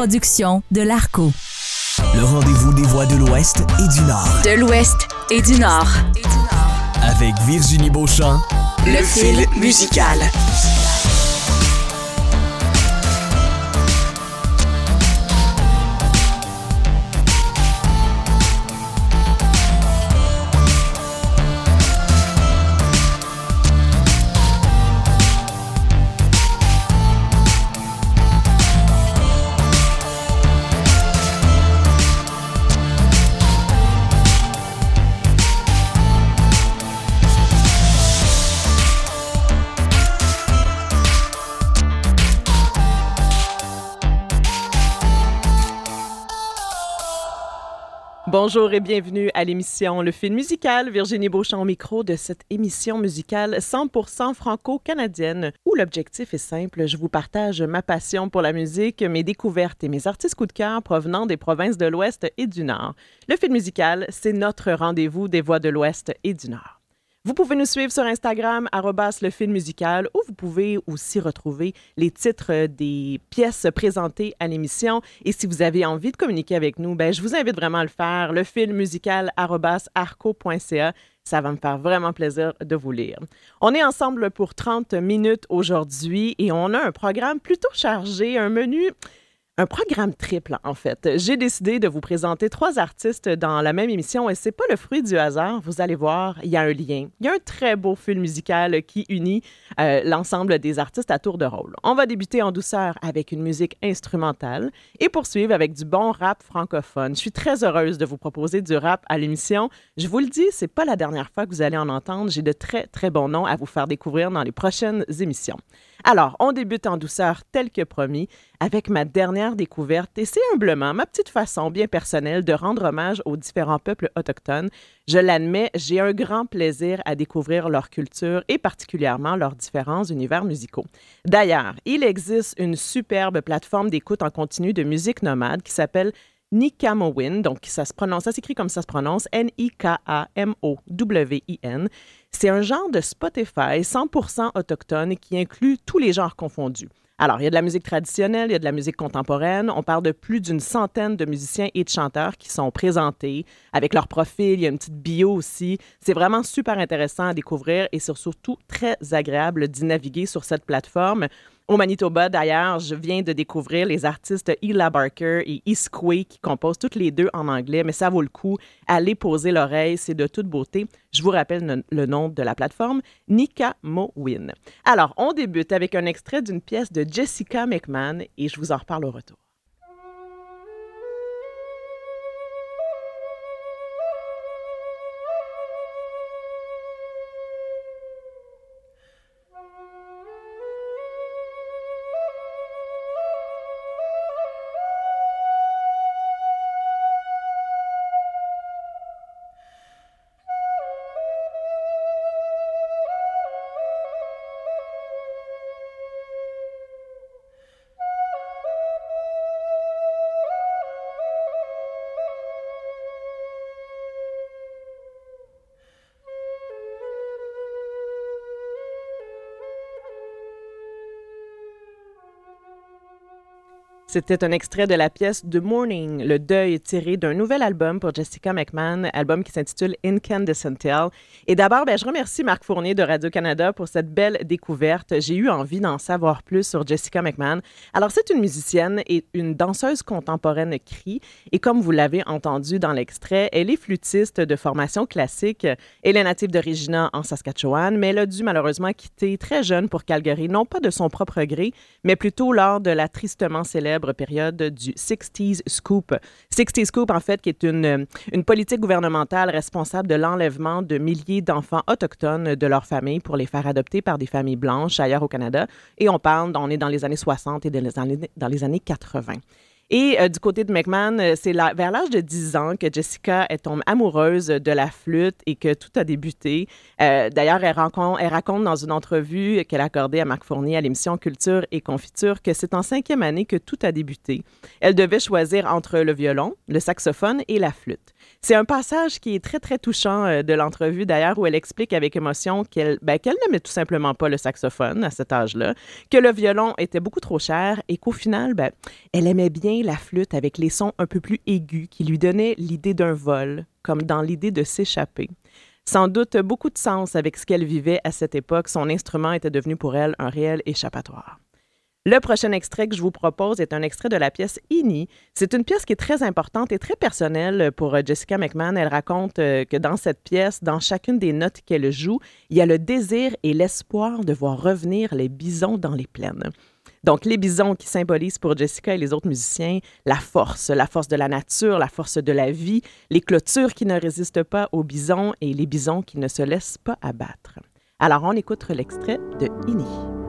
production de l'Arco. Le rendez-vous des voix de l'Ouest et du Nord. De l'Ouest et du Nord. Avec Virginie Beauchamp. Le fil musical. Bonjour et bienvenue à l'émission Le Film musical. Virginie Beauchamp au micro de cette émission musicale 100% franco-canadienne où l'objectif est simple. Je vous partage ma passion pour la musique, mes découvertes et mes artistes coup de cœur provenant des provinces de l'Ouest et du Nord. Le Film musical, c'est notre rendez-vous des voix de l'Ouest et du Nord. Vous pouvez nous suivre sur Instagram, le film musical, où vous pouvez aussi retrouver les titres des pièces présentées à l'émission. Et si vous avez envie de communiquer avec nous, ben, je vous invite vraiment à le faire. Le film arco.ca. Ça va me faire vraiment plaisir de vous lire. On est ensemble pour 30 minutes aujourd'hui et on a un programme plutôt chargé, un menu un programme triple, en fait. J'ai décidé de vous présenter trois artistes dans la même émission et c'est pas le fruit du hasard. Vous allez voir, il y a un lien. Il y a un très beau film musical qui unit euh, l'ensemble des artistes à tour de rôle. On va débuter en douceur avec une musique instrumentale et poursuivre avec du bon rap francophone. Je suis très heureuse de vous proposer du rap à l'émission. Je vous le dis, c'est pas la dernière fois que vous allez en entendre. J'ai de très, très bons noms à vous faire découvrir dans les prochaines émissions. Alors, on débute en douceur tel que promis avec ma dernière découverte et c'est humblement ma petite façon bien personnelle de rendre hommage aux différents peuples autochtones. Je l'admets, j'ai un grand plaisir à découvrir leur culture et particulièrement leurs différents univers musicaux. D'ailleurs, il existe une superbe plateforme d'écoute en continu de musique nomade qui s'appelle Nikamowin, donc ça se prononce, ça s'écrit comme ça se prononce, N-I-K-A-M-O-W-I-N. C'est un genre de Spotify 100% autochtone qui inclut tous les genres confondus. Alors, il y a de la musique traditionnelle, il y a de la musique contemporaine. On parle de plus d'une centaine de musiciens et de chanteurs qui sont présentés avec leur profil. Il y a une petite bio aussi. C'est vraiment super intéressant à découvrir et c'est surtout très agréable d'y naviguer sur cette plateforme. Au Manitoba, d'ailleurs, je viens de découvrir les artistes Ela Barker et Isquay qui composent toutes les deux en anglais, mais ça vaut le coup. Allez poser l'oreille, c'est de toute beauté. Je vous rappelle le, nom de la plateforme, Nika Mowin. Alors, on débute avec un extrait d'une pièce de Jessica McMahon et je vous en reparle au retour. C'était un extrait de la pièce The Morning, le deuil tiré d'un nouvel album pour Jessica McMahon, album qui s'intitule Incandescent Tale. Et d'abord, ben, je remercie Marc Fournier de Radio-Canada pour cette belle découverte. J'ai eu envie d'en savoir plus sur Jessica McMahon. Alors, c'est une musicienne et une danseuse contemporaine cri. Et comme vous l'avez entendu dans l'extrait, elle est flûtiste de formation classique. Elle est native de Regina en Saskatchewan, mais elle a dû malheureusement quitter très jeune pour Calgary, non pas de son propre gré, mais plutôt lors de la tristement célèbre période du 60s Scoop. 60s Scoop, en fait, qui est une, une politique gouvernementale responsable de l'enlèvement de milliers d'enfants autochtones de leur famille pour les faire adopter par des familles blanches ailleurs au Canada. Et on parle, on est dans les années 60 et dans les années, dans les années 80. Et euh, du côté de McMahon, euh, c'est vers l'âge de 10 ans que Jessica est tombée amoureuse de la flûte et que tout a débuté. Euh, d'ailleurs, elle, elle, raconte dans une entrevue qu'elle a accordée à Marc Fournier à l'émission Culture et Confiture que c'est en cinquième année que tout a débuté. Elle devait choisir entre le violon, le saxophone et la flûte. C'est un passage qui est très, très touchant euh, de l'entrevue, d'ailleurs, où elle explique avec émotion qu'elle ben, qu'elle n'aimait tout simplement pas le saxophone à cet âge-là, que le violon était beaucoup trop cher et qu'au final, ben, elle aimait bien la flûte avec les sons un peu plus aigus qui lui donnaient l'idée d'un vol, comme dans l'idée de s'échapper. Sans doute beaucoup de sens avec ce qu'elle vivait à cette époque, son instrument était devenu pour elle un réel échappatoire. Le prochain extrait que je vous propose est un extrait de la pièce Ini. C'est une pièce qui est très importante et très personnelle pour euh, Jessica McMahon. Elle raconte euh, que dans cette pièce, dans chacune des notes qu'elle joue, il y a le désir et l'espoir de voir revenir les bisons dans les plaines. Donc, les bisons qui symbolisent pour Jessica et les autres musiciens la force, la force de la nature, la force de la vie, les clôtures qui ne résistent pas aux bisons et les bisons qui ne se laissent pas abattre. Alors, on écoute l'extrait de Ini.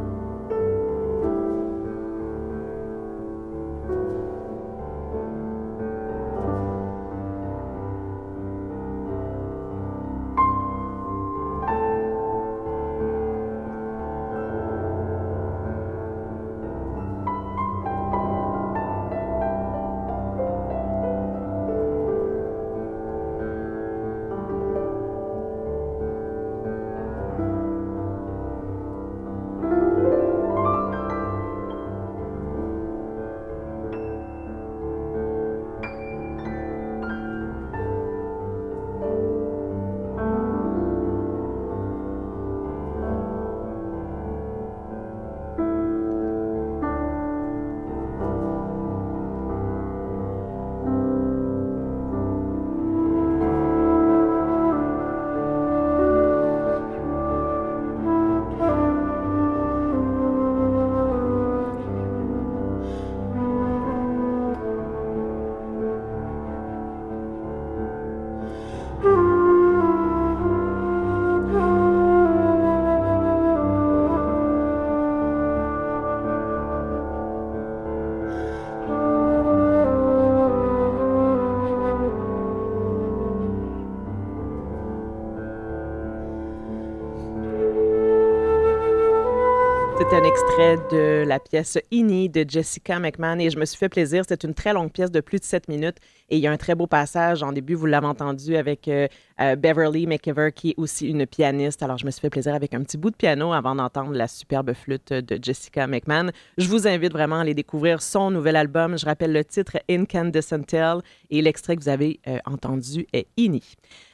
C'est un extrait de la pièce Ini de Jessica McMahon et je me suis fait plaisir. C'est une très longue pièce de plus de 7 minutes et il y a un très beau passage. En début, vous l'avez entendu avec euh, euh, Beverly McKeever, qui est aussi une pianiste. Alors, je me suis fait plaisir avec un petit bout de piano avant d'entendre la superbe flûte de Jessica McMahon. Je vous invite vraiment à aller découvrir son nouvel album. Je rappelle le titre Incandescent Tale et l'extrait que vous avez euh, entendu est Ini.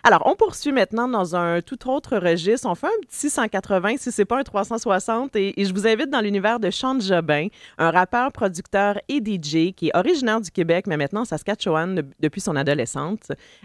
Alors, on poursuit maintenant dans un tout autre registre. On fait un petit 180 si c'est pas un 360 et, je vous invite dans l'univers de Sean Jobin, un rappeur, producteur et DJ qui est originaire du Québec, mais maintenant Saskatchewan depuis son adolescence.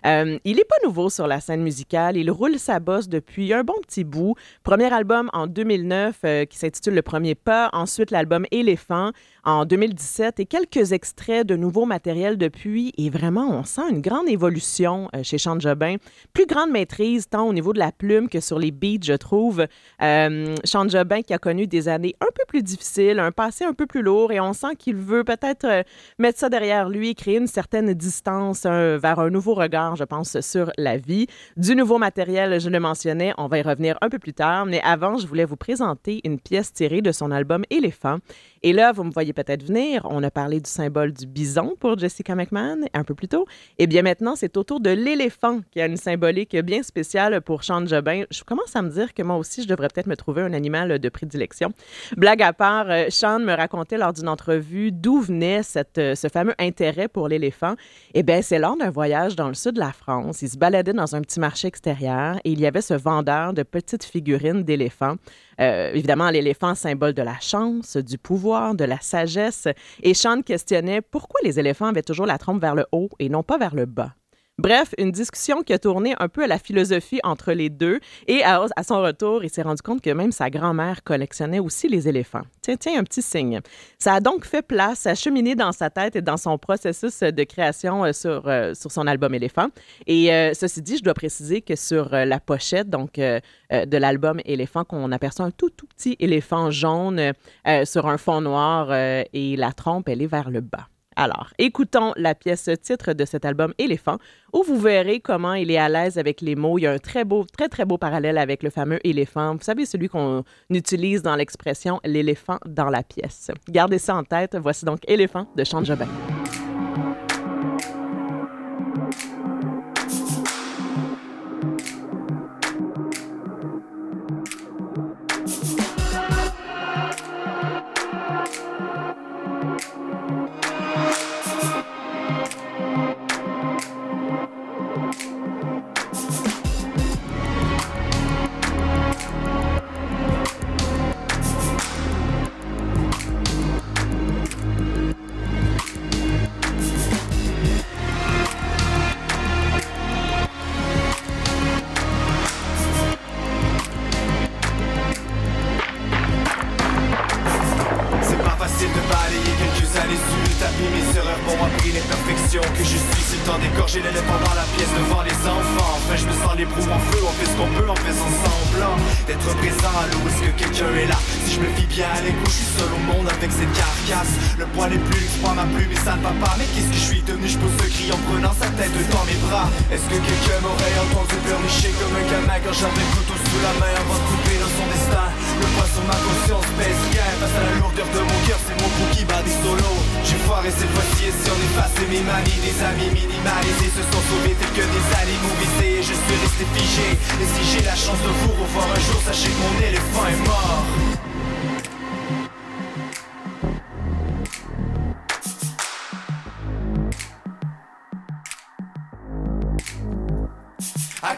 Euh, il n'est pas nouveau sur la scène musicale. Il roule sa bosse depuis un bon petit bout. Premier album en 2009 euh, qui s'intitule Le Premier Pas. Ensuite, l'album Éléphant en 2017 et quelques extraits de nouveaux matériels depuis. Et vraiment, on sent une grande évolution euh, chez Sean Jobin. Plus grande maîtrise, tant au niveau de la plume que sur les beats, je trouve. Euh, Sean Jobin qui a connu des années un peu plus difficiles, un passé un peu plus lourd et on sent qu'il veut peut-être euh, mettre ça derrière lui, créer une certaine distance vers un nouveau regard, je pense, sur la vie. Du nouveau matériel, je le mentionnais, on va y revenir un peu plus tard, mais avant, je voulais vous présenter une pièce tirée de son album Éléphant. Et là, vous me voyez peut-être venir, on a parlé du symbole du bison pour Jessica McMahon un peu plus tôt. Et eh bien maintenant, c'est autour de l'éléphant qui a une symbolique bien spéciale pour Sean Jobin. Je commence à me dire que moi aussi, je devrais peut-être me trouver un animal de prédilection. Blague à part, euh, Sean me racontait lors d'une entrevue d'où venait euh, ce fameux intérêt pour l'éléphant. Eh bien, c'est lors d'un voyage dans le sud de la France. Il se baladait dans un petit marché extérieur et il y avait ce vendeur de petites figurines d'éléphants. Euh, évidemment, l'éléphant, symbole de la chance, du pouvoir, de la sagesse. Et Sean questionnait pourquoi les éléphants avaient toujours la trompe vers le haut et non pas vers le bas. Bref, une discussion qui a tourné un peu à la philosophie entre les deux. Et à, son retour, il s'est rendu compte que même sa grand-mère collectionnait aussi les éléphants. Tiens, tiens, un petit signe. Ça a donc fait place à cheminer dans sa tête et dans son processus de création euh, sur, euh, sur son album Éléphant. Et euh, ceci dit, je dois préciser que sur la pochette donc, de l'album Éléphant, qu'on aperçoit un tout, tout petit éléphant jaune sur un fond noir et la trompe, elle est vers le bas. Alors, écoutons la pièce titre de cet album Éléphant, où vous verrez comment il est à l'aise avec les mots. Il y a un très beau, très très beau parallèle avec le fameux éléphant. Vous savez, celui qu'on utilise dans l'expression l'éléphant dans la pièce. Gardez ça en tête. Voici donc Éléphant de Jean Jobin.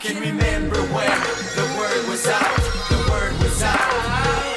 Can remember when the word was out, the word was out.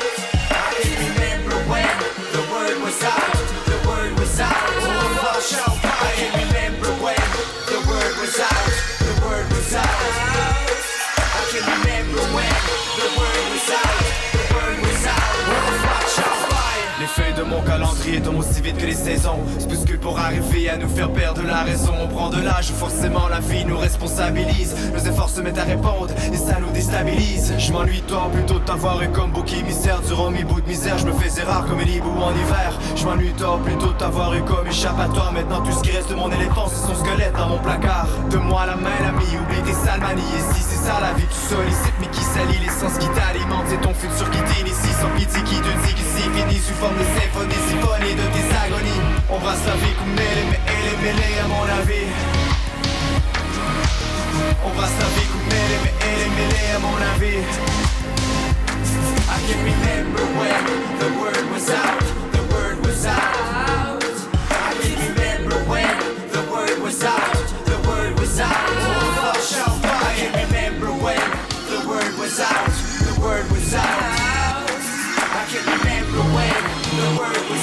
Tombent aussi vite que les saisons. Plus que pour arriver à nous faire perdre la raison. On prend de l'âge, forcément la vie nous responsabilise. Nos efforts se mettent à répondre et ça nous déstabilise. Je m'ennuie toi plutôt de t'avoir eu comme bouc émissaire. Durant mes bouts de misère, je me faisais rare comme un hibou en hiver. Je m'ennuie toi plutôt de t'avoir eu comme échappatoire Maintenant tout ce qui reste de mon éléphant c'est son squelette dans mon placard. De moi la main l'ami, oublie tes sales manies. Et si c'est ça la vie, tu sollicite mais qui salit l'essence qui t'alimente C'est ton futur qui t'initie. Sans pitié qui te dit que c'est fini forme de symphonie, de tes agonies. On va se la vie comme mêlée, mais elle est mêlée à mon avis. On va se la vie comme mêlée, mais elle est mêlée à mon avis. I can remember when the word was out, the word was out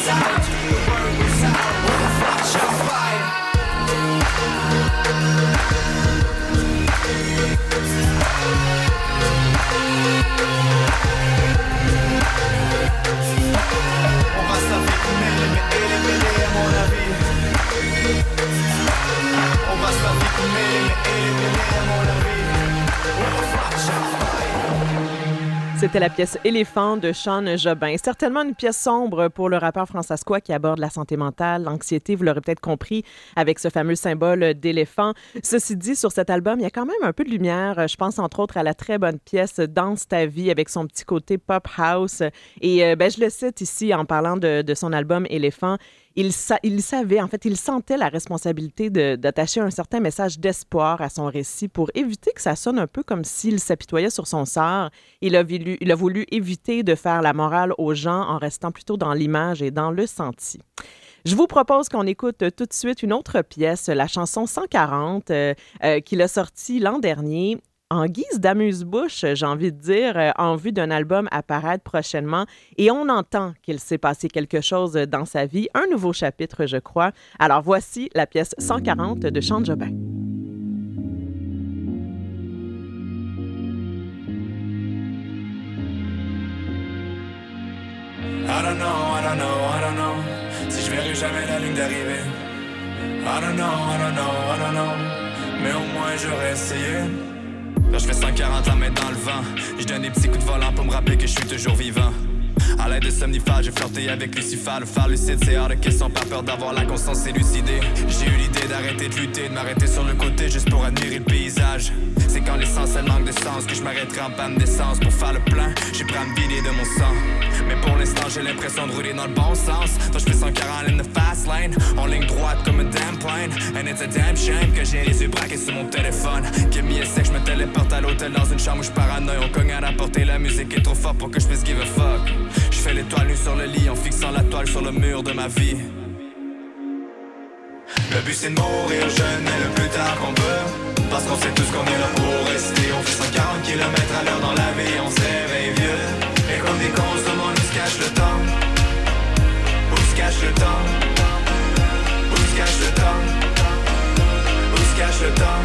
the C'était la pièce Éléphant de Sean Jobin. Certainement une pièce sombre pour le rappeur François qui aborde la santé mentale, l'anxiété, vous l'aurez peut-être compris, avec ce fameux symbole d'éléphant. Ceci dit, sur cet album, il y a quand même un peu de lumière. Je pense entre autres à la très bonne pièce Danse ta vie avec son petit côté pop house. Et euh, ben, je le cite ici en parlant de, de son album Éléphant il, sa il, savait, en fait, il sentait la responsabilité d'attacher un certain message d'espoir à son récit pour éviter que ça sonne un peu comme s'il s'apitoyait sur son sort. Il a, voulu, il a voulu éviter de faire la morale aux gens en restant plutôt dans l'image et dans le senti. Je vous propose qu'on écoute tout de suite une autre pièce, la chanson 140, euh, euh, qu'il a sortie l'an dernier en guise d'amuse-bouche, j'ai envie de dire, euh, en vue d'un album apparaître prochainement. Et on entend qu'il s'est passé quelque chose dans sa vie, un nouveau chapitre, je crois. Alors voici la pièce 140 de Chant Jobin. I don't know, I don't know, I don't know Si je verrai jamais la ligne d'arrivée I don't know, I don't know, I don't know Mais au moins j'aurais essayé Je fais 140 la main dans le vent Je donne des petits coups de volant pour me rappeler que je suis toujours vivant à l'aide de somnifères, j'ai flirté avec Lucifer. Le phare lucide, c'est hors de pas peur d'avoir la conscience élucidée. J'ai eu l'idée d'arrêter de lutter, de m'arrêter sur le côté juste pour admirer le paysage. C'est quand l'essence elle manque de sens que je m'arrêterai en panne d'essence pour faire le plein. J'ai pris à me vider de mon sang. Mais pour l'instant, j'ai l'impression de rouler dans le bon sens. Toi, je fais 140 in the fast lane, en ligne droite comme un damn plane. And it's a damn shame que j'ai les yeux braqués sur mon téléphone. Give me a sec, je me téléporte à l'hôtel dans une chambre où je paranoïe. On cogne à la porte et la musique est trop forte pour que je puisse give a fuck. Je fais l'étoile nue sur le lit en fixant la toile sur le mur de ma vie. Le but c'est de mourir jeune mais le plus tard qu'on peut Parce qu'on sait tous qu'on est là pour rester On fait 140 km à l'heure dans la vie On se réveille vieux Et comme des cons où se cache le temps Où se cache le temps? Où se cache le temps? Où se cache le temps?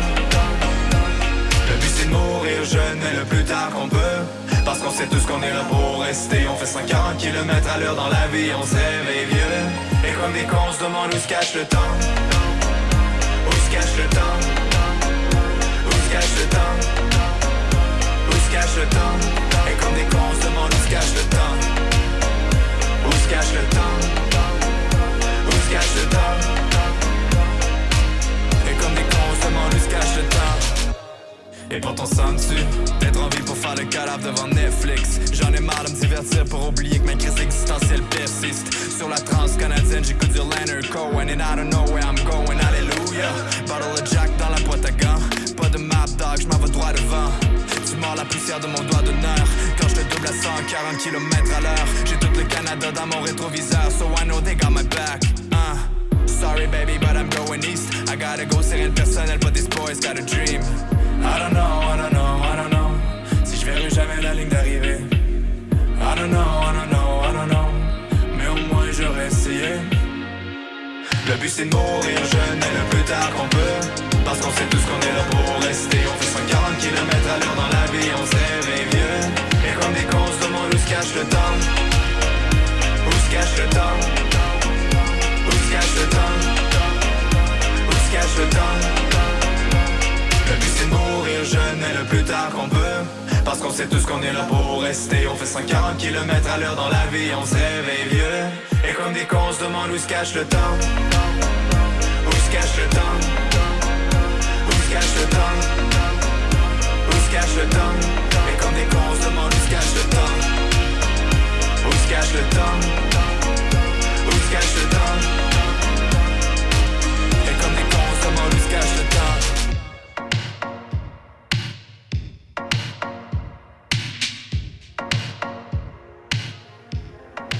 Le but c'est de mourir jeune mais le plus tard qu'on peut Parce qu'on sait tous qu'on est là pour rester. On fait 140 km à l'heure dans la vie, on se réveille vieux. Et comme des cons, on se demande où se cache le temps. Où se cache le temps? Où se cache le temps? Où se cache le temps? Et comme des cons, on se demande où se cache le temps. Se cache le temps. Où se cache le temps? Et comme des cons, on se demande où se cache le temps? Et pourton ça me tue D'être en vie pour faire le cadavre devant Netflix? J'en ai marre de me divertir pour oublier que ma crise existentielle persiste. Sur la trans canadienne j'écoute du Leonard Cohen. And I don't know where I'm going, alléluia. Bottle of Jack dans la boîte à gants Dog, j'm'en vais droit devant. Tu mords la poussière de mon doigt d'honneur. Quand je te double à 140 km à l'heure J'ai tout le Canada dans mon rétroviseur. So I know they got my back. Uh. Sorry baby but I'm going east. I gotta go, c'est rien de personnel but this boy's got a dream. I don't know, I don't know, I don't know. Si je verrai jamais la ligne d'arrivée. I don't know, I don't know, I don't know. Mais au moins j'aurais essayé. Le but c'est de mourir jeune et le plus tard qu'on peut Parce qu'on sait tous qu'on est là pour rester. On fait 140 km à l'heure dans la vie, on se réveille vieux. Et comme des cons, on se demande où se cache le temps. Où se cache le temps? Où se cache le temps? Où se cache le temps? Le but c'est de mourir jeune et le plus tard qu'on peut. Parce qu'on sait tous qu'on est là pour rester. On fait 140 km à l'heure dans la vie On se réveille vieux. Et comme des cons on se demande où se cache le temps. Où se cache le temps? Se cache le temps. Où se cache le temps. Et comme des cons on se demande où se cache le temps. Où se cache le temps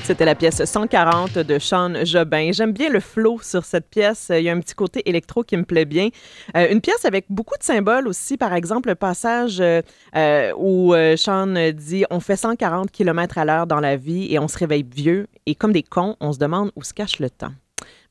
C'était la pièce 140 de Sean Jobin. J'aime bien le flow sur cette pièce. Il y a un petit côté électro qui me plaît bien. Euh, une pièce avec beaucoup de symboles aussi. Par exemple, le passage euh, euh, où Sean dit On fait 140 km à l'heure dans la vie et on se réveille vieux. Et comme des cons, on se demande où se cache le temps.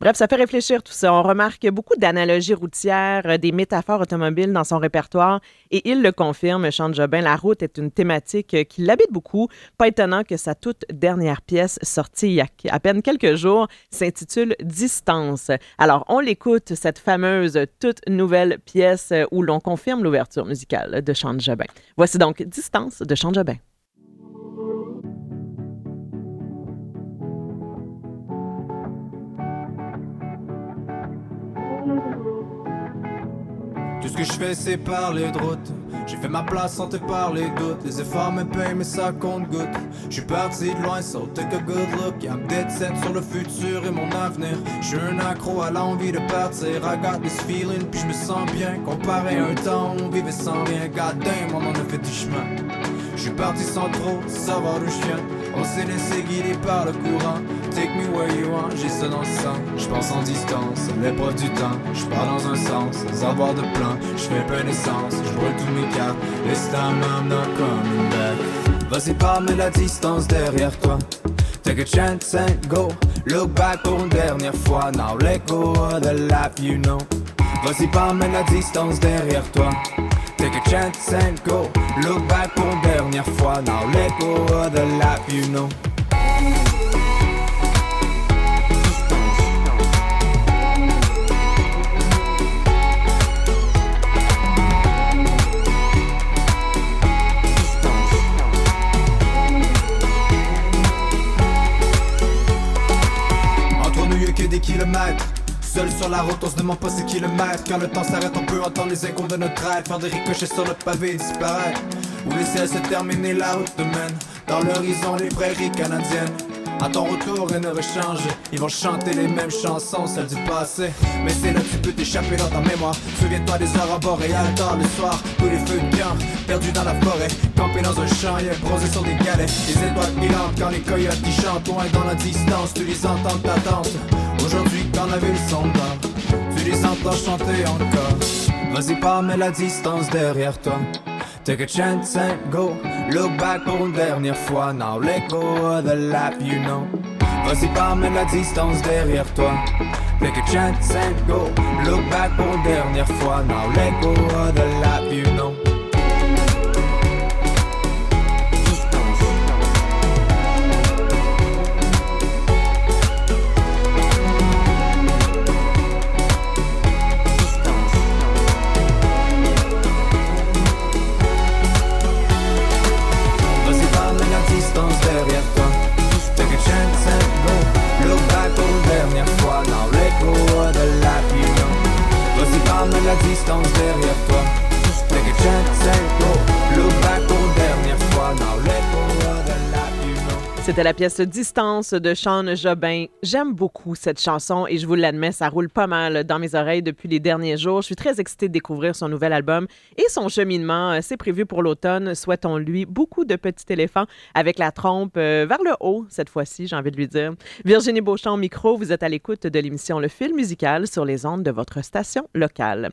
Bref, ça fait réfléchir tout ça. On remarque beaucoup d'analogies routières, euh, des métaphores automobiles dans son répertoire et il le confirme, Sean Jobin, la route est une thématique euh, qui l'habite beaucoup. Pas étonnant que sa toute dernière pièce, sortie il y a à peine quelques jours, s'intitule Distance. Alors, on l'écoute, cette fameuse toute nouvelle pièce où l'on confirme l'ouverture musicale de Sean Jobin. Voici donc Distance de Sean Jobin. Je fais c'est parler de route J'ai fait ma place sans te parler doute Les efforts me payent mais ça compte goutte. Je suis parti de loin so take a good look. I'm dead set sur le futur et mon avenir. Je suis un accro à l'envie de partir. I got this feeling puis je me sens bien. Comparé à un temps où on vivait sans rien. God damn on en a fait du chemin. Je suis parti sans trop savoir d'où je On s'est laissé guider par le courant. Take me where you want, j'ai ça dans le sang. Je pense en distance, l'épreuve du temps. Je pars dans un sens, sans avoir de plan. Je fais peu d'essence, je brûle tous mes cartes. This time I'm not coming back Vas-y pas mets la distance derrière toi. Take a chance and go. Look back pour une dernière fois. Now let go of the life you know. Vas-y pas mets la distance derrière toi Take a chance and go. Look back pour dernière fois. Now let go of the life you know. Entre nous y'a que des kilomètres Seul sur la route, on se demande pas ces kilomètres Quand le temps s'arrête, on peut entendre les échos de notre rêve Faire des ricochets sur le pavé et disparaître Ou laisser se terminer, la route te mène Dans l'horizon, les prairies canadiennes à ton retour, rien n'aurait changé. Ils vont chanter les mêmes chansons, celles du passé. Mais c'est là que tu peux t'échapper dans ta mémoire. Souviens-toi des aurores boréales tard le soir. Tous les feux de camp, perdus dans la forêt. Campés dans un champ, yeah, bronzés sur des galets. Les étoiles filantes quand les coyotes qui chantent loin dans la distance. Tu les entends t'attendre. Aujourd'hui, quand la ville s'endort, tu les entends chanter encore. Vas-y, pas, mets la distance derrière toi. Take a chance and go. Look back pour une dernière fois. Now let go of the life you know. Vas-y, pas mets la distance derrière toi. Take a chance and go. Look back pour une dernière fois. Now let go of the life you know. C'était la pièce Distance de Sean Jobin. J'aime beaucoup cette chanson et je vous l'admets, ça roule pas mal dans mes oreilles depuis les derniers jours. Je suis très excitée de découvrir son nouvel album et son cheminement. Euh, C'est prévu pour l'automne. Souhaitons-lui beaucoup de petits éléphants avec la trompe euh, vers le haut, cette fois-ci, j'ai envie de lui dire. Virginie Beauchamp au micro, vous êtes à l'écoute de l'émission Le Fil musical sur les ondes de votre station locale.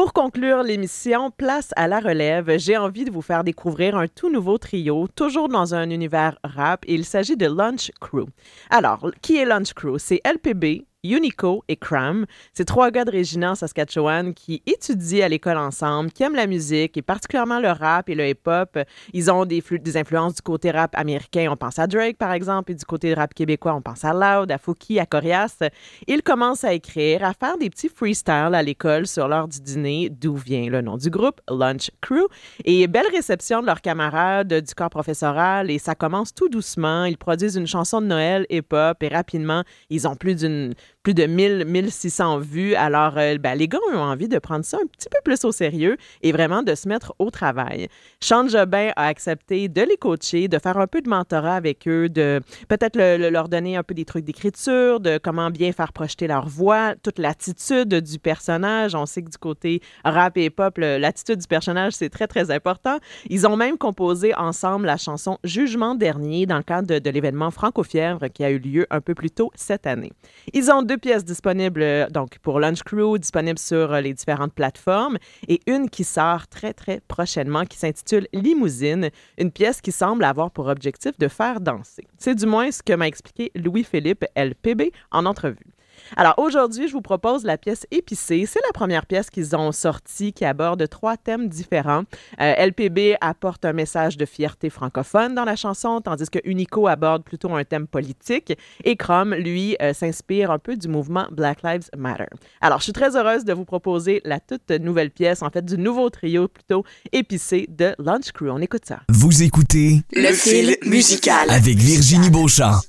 Pour conclure l'émission, place à la relève, j'ai envie de vous faire découvrir un tout nouveau trio, toujours dans un univers rap, il s'agit de Lunch Crew. Alors, qui est Lunch Crew? C'est LPB, Unico et Cram. C'est trois gars de Regina en Saskatchewan qui étudient à l'école ensemble, qui aiment la musique et particulièrement le rap et le hip-hop. Ils ont des, des influences du côté rap américain. On pense à Drake, par exemple, et du côté rap québécois, on pense à Loud, à Fouki, à Corias. Ils commencent à écrire, à faire des petits freestyles à l'école sur l'heure du dîner, d'où vient le nom du groupe, Lunch Crew. Et belle réception de leurs camarades du corps professoral et ça commence tout doucement. Ils produisent une chanson de Noël hip-hop et rapidement, ils ont plus d'une plus de 1000 1600 vues. Alors euh, ben, les gars ont envie de prendre ça un petit peu plus au sérieux et vraiment de se mettre au travail. Sean Jobin a accepté de les coacher, de faire un peu de mentorat avec eux, de peut-être le- le- leur donner un peu des trucs d'écriture, de comment bien faire projeter leur voix, toute l'attitude du personnage. On sait que du côté rap et le- l'attitude du personnage, c'est très, très important. Ils ont même composé ensemble la chanson Jugement dernier dans le cadre de, de l'événement Franco-Fièvre qui a eu lieu un peu plus tôt cette année. Ils ont deux pièces disponibles euh, donc pour Lunch Crew, disponibles sur euh, les différentes plateformes, et une qui sort très, très prochainement qui s'intitule Limousine, une pièce qui semble avoir pour objectif de faire danser. C'est du moins ce que m'a expliqué Louis-Philippe LPB en entrevue. Alors aujourd'hui, je vous propose la pièce Épicée. C'est la première pièce qu'ils ont sortie qui aborde trois thèmes différents. Euh, LPB apporte un message de fierté francophone dans la chanson, tandis que Unico aborde plutôt un thème politique. Et Crom, lui, euh, s'inspire un peu du mouvement Black Lives Matter. Alors, je suis très heureuse de vous proposer la toute nouvelle pièce, en fait, du nouveau trio plutôt épicé de Lunch Crew. On écoute ça. Vous écoutez Le fil musical. avec Virginie Beauchamp.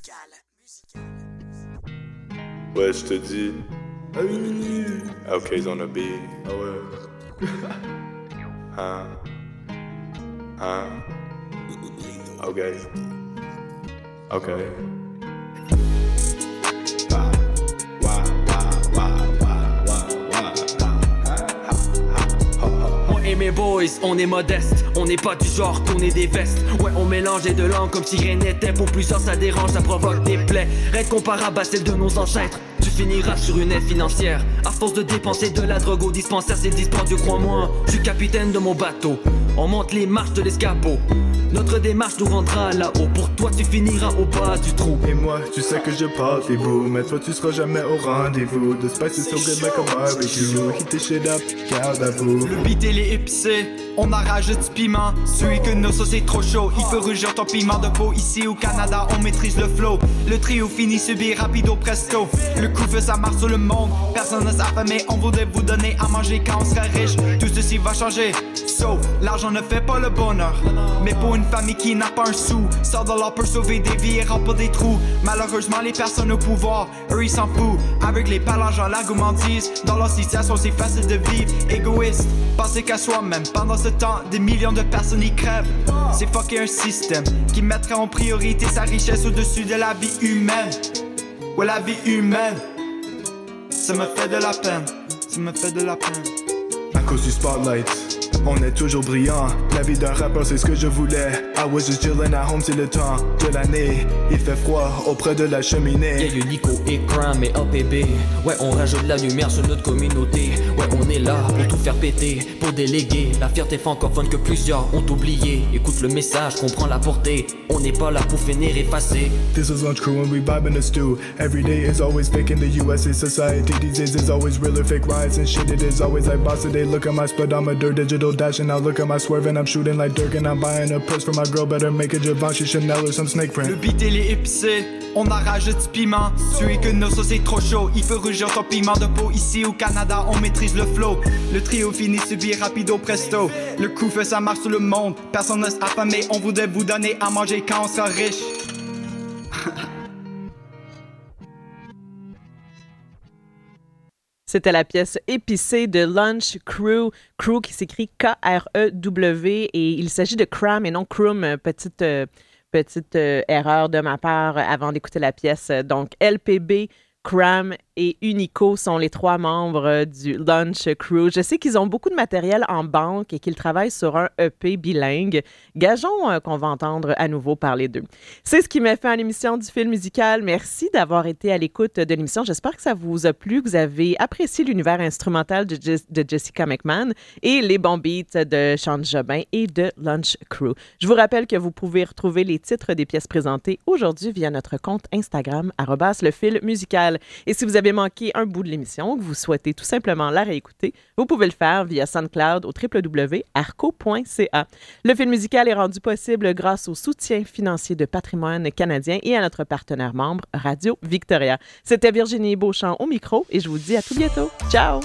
Ouais, je te dis. OK's on the beat. Ah ouais. Hein? Hein? Ok. Ok. Boys, on est modeste, on n'est pas du genre tourner des vestes. Ouais, on mélange les deux langues comme si rien n'était. Pour plusieurs, ça dérange, ça provoque des plaies. Reste comparable à celle de nos ancêtres. Tu finiras sur une aide financière. À force de dépenser de la drogue au dispensaire, c'est dispendieux, crois-moi. Je suis capitaine de mon bateau. On monte les marches de l'escabeau. Notre démarche nous rendra là-haut. Pour toi, tu finiras au bas du trou. Et moi, tu sais que je parle des bouts, mais toi tu seras jamais au rendez-vous. The spice so good like a barbecue. This shit up, garde à vous. Le beat il est épicé, on a rajouté du piment. Celui que nos sauces est trop chaud, il fait rugir ton piment de peau. Ici au Canada, on maîtrise le flow. Le trio finit subir rapido presto. Le coup fait sa marche sur le monde. Personne ne s'affamé, on voudrait vous donner à manger quand on sera riche. Tout ceci va changer. L'argent ne fait pas le bonheur. Mais pour une famille qui n'a pas un sou, sort de l'or pour sauver des vies et remplir des trous. Malheureusement, les personnes au pouvoir, eux ils s'en foutent. Avec les palanges en la dans leur situation c'est facile de vivre. Égoïste, penser qu'à soi-même. Pendant ce temps, des millions de personnes y crèvent. C'est fucker un système qui mettrait en priorité sa richesse au-dessus de la vie humaine. Ouais, la vie humaine. Ça me fait de la peine, ça me fait de la peine. À cause du spotlight, on est toujours brillant. La vie d'un rappeur, c'est ce que je voulais. I was just chillin' at home, c'est le temps de l'année. Il fait froid auprès de la cheminée. Y'a Unico et Cram et APB. Ouais, on rajoute la lumière sur notre communauté. Ouais, on est là pour tout faire péter, pour déléguer la fierté francophone que plusieurs ont oublié. Écoute le message, comprends la portée. On n'est pas là pour finir effacé. This is Lunch Crew and we vibing the stew. Every day is always fake in the USA society. These days is always real or fake riots and shit. It is always like boss today. Look at my speedometer, digital dashing. Now look at my swerving. I'm shooting like Dirk and I'm buying a purse for my girl. Better make it Givenchy, Chanel or some snake Le print. beat il est épicé, on a rajouté du piment. Celui que nos sauces est trop chaud, il fait rugir ton piment de peau. Ici au Canada, on maîtrise le flow. Le trio finit subir rapido presto. Le coup fait sa marche sur le monde. Personne ne s'affamé, on voudrait vous donner à manger quand on sera riche. C'était la pièce épicée de Lunch Crew, Crew qui s'écrit K-R-E-W et il s'agit de Cram et non Crum, petite, euh, petite euh, erreur de ma part avant d'écouter la pièce. Donc LPB, Cram et Unico sont les trois membres euh, du Lunch Crew. Je sais qu'ils ont beaucoup de matériel en banque et qu'ils travaillent sur un EP bilingue. Gageons euh, qu'on va entendre à nouveau parler d'eux. C'est ce qui m'a fait à l'émission du film musical. Merci d'avoir été à l'écoute de l'émission. J'espère que ça vous a plu, que vous avez apprécié l'univers instrumental de, Jess- de Jessica McMahon et les bons beats de Sean Jobin et de Lunch Crew. Je vous rappelle que vous pouvez retrouver les titres des pièces présentées aujourd'hui via notre compte Instagram, le fil musical. Et si vous avez manqué un bout de l'émission, que vous souhaitez tout simplement la réécouter, vous pouvez le faire via SoundCloud au www.arco.ca. Le film musical est rendu possible grâce au soutien financier de Patrimoine canadien et à notre partenaire membre Radio Victoria. C'était Virginie Beauchamp au micro et je vous dis à tout bientôt. Ciao!